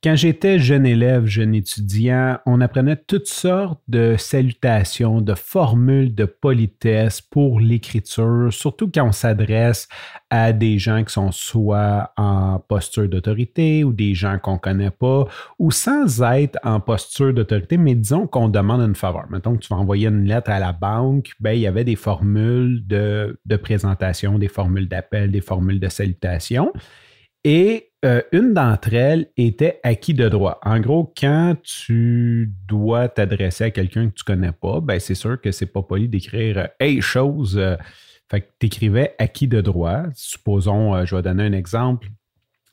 Quand j'étais jeune élève, jeune étudiant, on apprenait toutes sortes de salutations, de formules de politesse pour l'écriture, surtout quand on s'adresse à des gens qui sont soit en posture d'autorité ou des gens qu'on ne connaît pas, ou sans être en posture d'autorité, mais disons qu'on demande une faveur. Mettons que tu vas envoyer une lettre à la banque, ben, il y avait des formules de, de présentation, des formules d'appel, des formules de salutation. Et euh, une d'entre elles était acquis de droit. En gros, quand tu dois t'adresser à quelqu'un que tu connais pas, ben c'est sûr que c'est pas poli d'écrire euh, Hey chose. Euh, fait que tu écrivais acquis de droit. Supposons, je vais donner un exemple.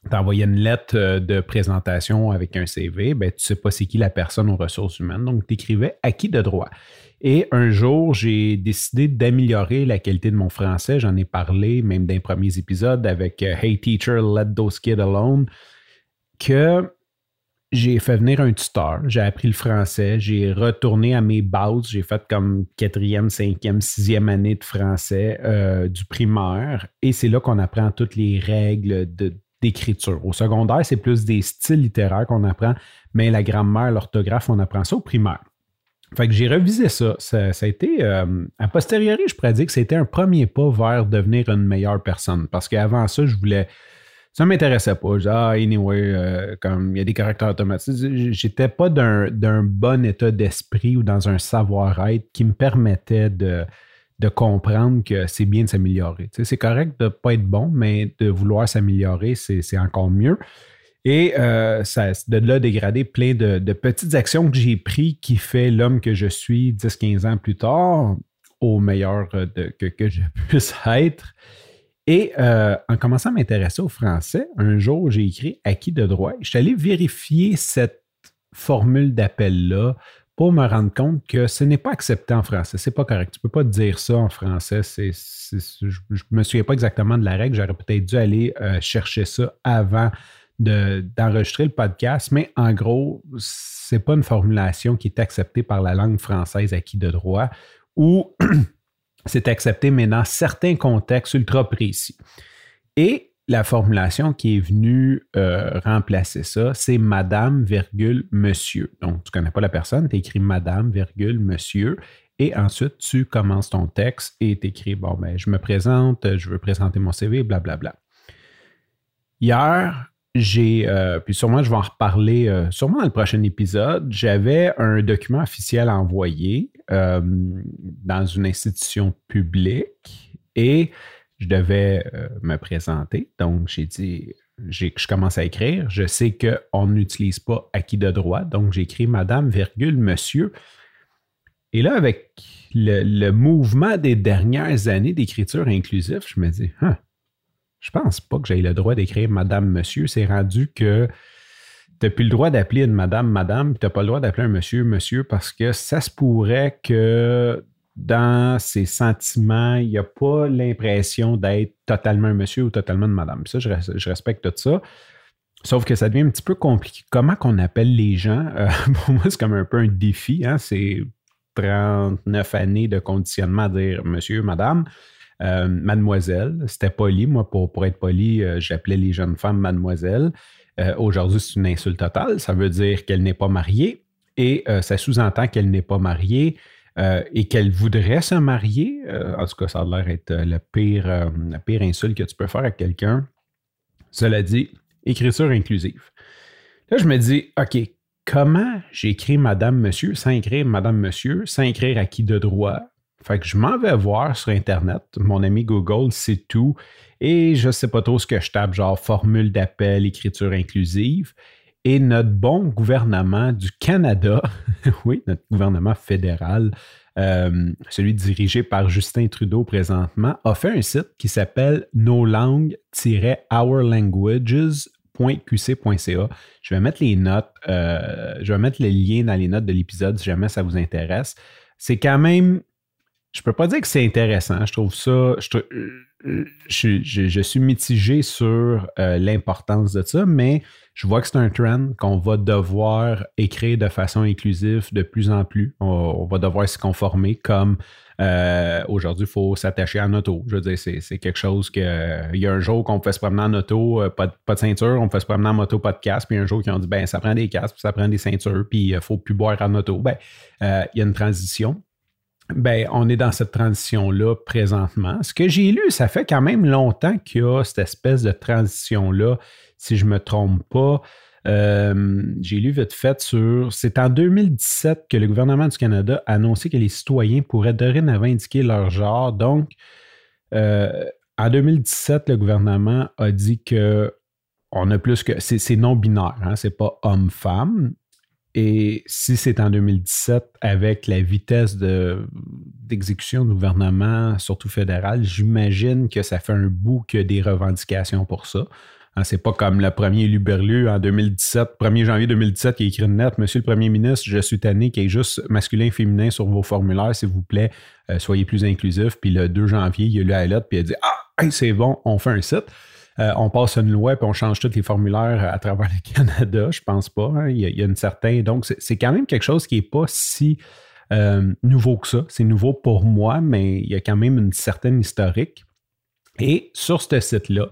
Tu envoyé une lettre de présentation avec un CV, ben, tu ne sais pas c'est qui la personne aux ressources humaines. Donc, tu écrivais acquis de droit. Et un jour, j'ai décidé d'améliorer la qualité de mon français. J'en ai parlé même d'un premier épisode avec euh, Hey Teacher, Let Those Kids Alone, que j'ai fait venir un tuteur, j'ai appris le français, j'ai retourné à mes bases, j'ai fait comme quatrième, cinquième, sixième année de français euh, du primaire, et c'est là qu'on apprend toutes les règles d'écriture. Au secondaire, c'est plus des styles littéraires qu'on apprend, mais la grammaire, l'orthographe, on apprend ça au primaire. Fait que j'ai revisé ça. Ça, a été, euh, posteriori, je pourrais dire que c'était un premier pas vers devenir une meilleure personne. Parce qu'avant ça, je voulais. Ça ne m'intéressait pas. Je disais, ah, anyway, euh, comme il y a des caractères automatiques. J'étais pas d'un bon état d'esprit ou dans un savoir-être qui me permettait de, de comprendre que c'est bien de s'améliorer. c'est correct de ne pas être bon, mais de vouloir s'améliorer, c'est encore mieux. Et euh, ça de là dégradé plein de, petites actions que j'ai prises qui fait l'homme que je suis 10-15 ans plus tard au meilleur que, je puisse être. Et euh, en commençant à m'intéresser au français, un jour, j'ai écrit acquis de droit. Je suis allé vérifier cette formule d'appel-là pour me rendre compte que ce n'est pas accepté en français. C'est pas correct. Tu ne peux pas dire ça en français. je ne me souviens pas exactement de la règle. J'aurais peut-être dû aller euh, chercher ça avant d'enregistrer le podcast, mais en gros, c'est pas une formulation qui est acceptée par la langue française acquis de droit ou c'est accepté, mais dans certains contextes ultra précis. Et la formulation qui est venue euh, remplacer ça, c'est Madame, virgule, Monsieur. Donc, tu ne connais pas la personne, tu écris Madame, virgule, Monsieur. Et ensuite, tu commences ton texte et tu écris, bon, ben, je me présente, je veux présenter mon CV, blablabla. Bla, bla. Hier, j'ai, euh, puis sûrement je vais en reparler euh, sûrement dans le prochain épisode, j'avais un document officiel envoyé euh, dans une institution publique et je devais me présenter. Donc, j'ai dit, je commence à écrire. Je sais qu'on n'utilise pas acquis de droit, donc j'ai écrit Madame, virgule, Monsieur. Et là, avec le, mouvement des dernières années d'écriture inclusive, je me dis, hein, je pense pas que j'ai le droit d'écrire Madame, Monsieur. C'est rendu que tu n'as plus le droit d'appeler une Madame, Madame, puis tu n'as pas le droit d'appeler un Monsieur, Monsieur, parce que ça se pourrait que dans ses sentiments, il n'y a pas l'impression d'être totalement un Monsieur ou totalement une Madame. ça, je, respecte tout ça. Sauf que ça devient un petit peu compliqué. Comment qu'on appelle les gens? Euh, pour moi, c'est comme un peu un défi. Hein? C'est 39 années de conditionnement à dire monsieur, madame. Euh, mademoiselle, c'était poli. Moi, pour, être poli, euh, j'appelais les jeunes femmes mademoiselle. Euh, aujourd'hui, c'est une insulte totale. Ça veut dire qu'elle n'est pas mariée et ça sous-entend qu'elle n'est pas mariée et qu'elle voudrait se marier. en tout cas, ça a l'air être pire, la pire insulte que tu peux faire à quelqu'un. Cela dit, écriture inclusive. Là, je me dis, OK, comment j'écris Madame, Monsieur sans écrire Madame, Monsieur, sans écrire à qui de droit, fait que je m'en vais voir sur Internet. Mon ami Google, c'est tout. Et je ne sais pas trop ce que je tape, genre formule d'appel, écriture inclusive. Et notre bon gouvernement du Canada, oui, notre gouvernement fédéral, euh, celui dirigé par Justin Trudeau présentement, a fait un site qui s'appelle nolangue-ourlanguages.qc.ca. Je vais mettre les notes, euh, je vais mettre les liens dans les notes de l'épisode si jamais ça vous intéresse. C'est quand même je peux pas dire que c'est intéressant. Je trouve ça. Je, suis mitigé sur euh, l'importance de ça, mais je vois que c'est un trend qu'on va devoir écrire de façon inclusive de plus en plus. On, va devoir s'y conformer comme euh, aujourd'hui, il faut s'attacher en auto. Je veux dire, c'est quelque chose que. Il y a un jour qu'on fait se promener en auto, euh, pas de, ceinture, on fait se promener en moto, pas de casque, puis un jour qui ont dit ben ça prend des casques, puis ça prend des ceintures, puis il faut plus boire en auto. Ben, il y a une transition ben, on est dans cette transition-là présentement. Ce que j'ai lu, ça fait quand même longtemps qu'il y a cette espèce de transition-là, si je ne me trompe pas. Euh, j'ai lu vite fait sur. C'est en 2017 que le gouvernement du Canada a annoncé que les citoyens pourraient dorénavant indiquer leur genre. Donc, euh, en 2017, le gouvernement a dit que on a plus que. C'est non-binaire, hein, c'est pas homme-femme. Et si c'est en 2017, avec la vitesse d'exécution du gouvernement, surtout fédéral, j'imagine que ça fait un bout que des revendications pour ça. Hein, c'est pas comme le premier Luberlu en 2017, 1er janvier 2017, qui a écrit une lettre Monsieur le Premier ministre, je suis tanné qu'il y ait juste masculin féminin sur vos formulaires, s'il vous plaît, euh, soyez plus inclusifs. Puis le 2 janvier, il a lu la lettre, puis il a dit Ah, c'est bon, on fait un site. Euh, on passe une loi puis on change tous les formulaires à travers le Canada. Je pense pas. Hein. Il, y a, une certaine. Donc, c'est quand même quelque chose qui n'est pas si euh, nouveau que ça. C'est nouveau pour moi, mais il y a quand même une certaine historique. Et sur ce site-là,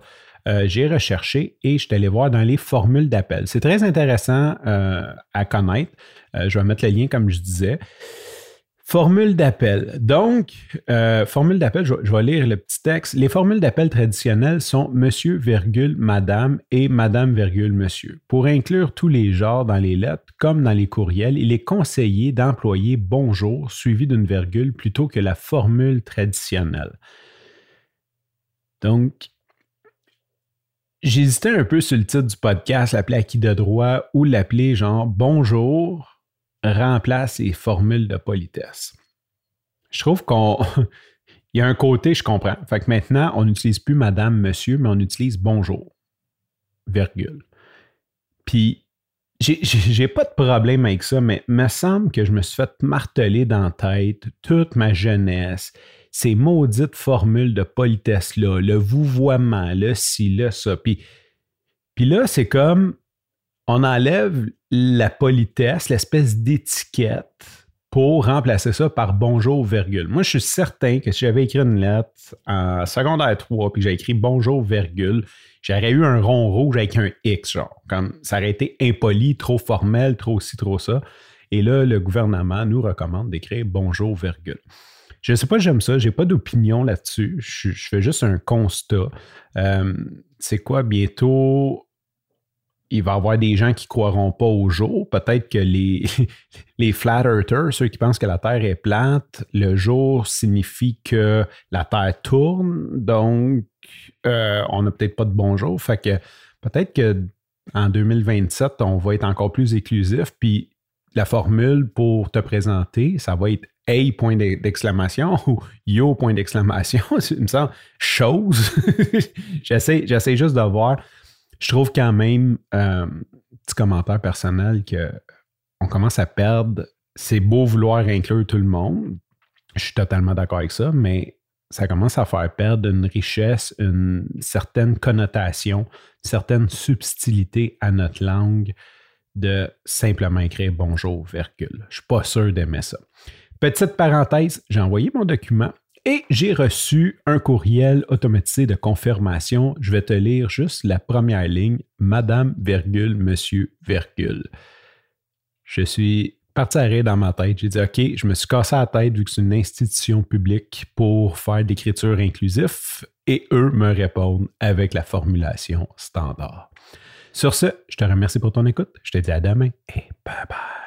euh, j'ai recherché et je suis allé voir dans les formules d'appel. C'est très intéressant à connaître. je vais mettre le lien comme je disais. Formule d'appel. Donc, euh, formule d'appel, je, vais lire le petit texte. Les formules d'appel traditionnelles sont monsieur, virgule, madame et madame, virgule, monsieur. Pour inclure tous les genres dans les lettres, comme dans les courriels, il est conseillé d'employer bonjour suivi d'une virgule plutôt que la formule traditionnelle. Donc, j'hésitais un peu sur le titre du podcast, l'appeler acquis de droit ou l'appeler genre bonjour remplace les formules de politesse. Je trouve qu'on. Il y a un côté, je comprends. Fait que maintenant, on n'utilise plus madame, monsieur, mais on utilise bonjour. Virgule. Puis, j'ai pas de problème avec ça, mais il me semble que je me suis fait marteler dans la tête toute ma jeunesse. Ces maudites formules de politesse-là, le vouvoiement, le ci, le ça. Puis, puis là, c'est comme on enlève la politesse, l'espèce d'étiquette pour remplacer ça par bonjour, virgule. Moi, je suis certain que si j'avais écrit une lettre en secondaire 3 puis j'ai écrit bonjour, virgule, j'aurais eu un rond rouge avec un X, genre. Comme ça aurait été impoli, trop formel, trop ci, trop ça. Et là, le gouvernement nous recommande d'écrire bonjour, virgule. Je ne sais pas, j'aime ça, j'ai pas d'opinion là-dessus. Je, fais juste un constat. Euh, c'est quoi? Bientôt il va y avoir des gens qui ne croiront pas au jour. Peut-être que les, les flat earthers, ceux qui pensent que la Terre est plate, le jour signifie que la Terre tourne, donc euh, on n'a peut-être pas de bon jour. Fait que peut-être qu'en 2027, on va être encore plus inclusif, puis la formule pour te présenter, ça va être Hey, point d'exclamation ou Yo, point d'exclamation. Il me semble chose. j'essaie, j'essaie juste de voir je trouve quand même, euh, petit commentaire personnel, qu'on commence à perdre. C'est beau vouloir inclure tout le monde. Je suis totalement d'accord avec ça, mais ça commence à faire perdre une richesse, une certaine connotation, une certaine subtilité à notre langue de simplement écrire bonjour, virgule. Je ne suis pas sûr d'aimer ça. Petite parenthèse, j'ai envoyé mon document et j'ai reçu un courriel automatisé de confirmation. Je vais te lire juste la première ligne. Madame, virgule, monsieur, virgule. Je suis parti rire dans ma tête. J'ai dit, OK, je me suis cassé la tête vu que c'est une institution publique pour faire d'écriture inclusif. Et eux me répondent avec la formulation standard. Sur ce, je te remercie pour ton écoute. Je te dis à demain et bye bye.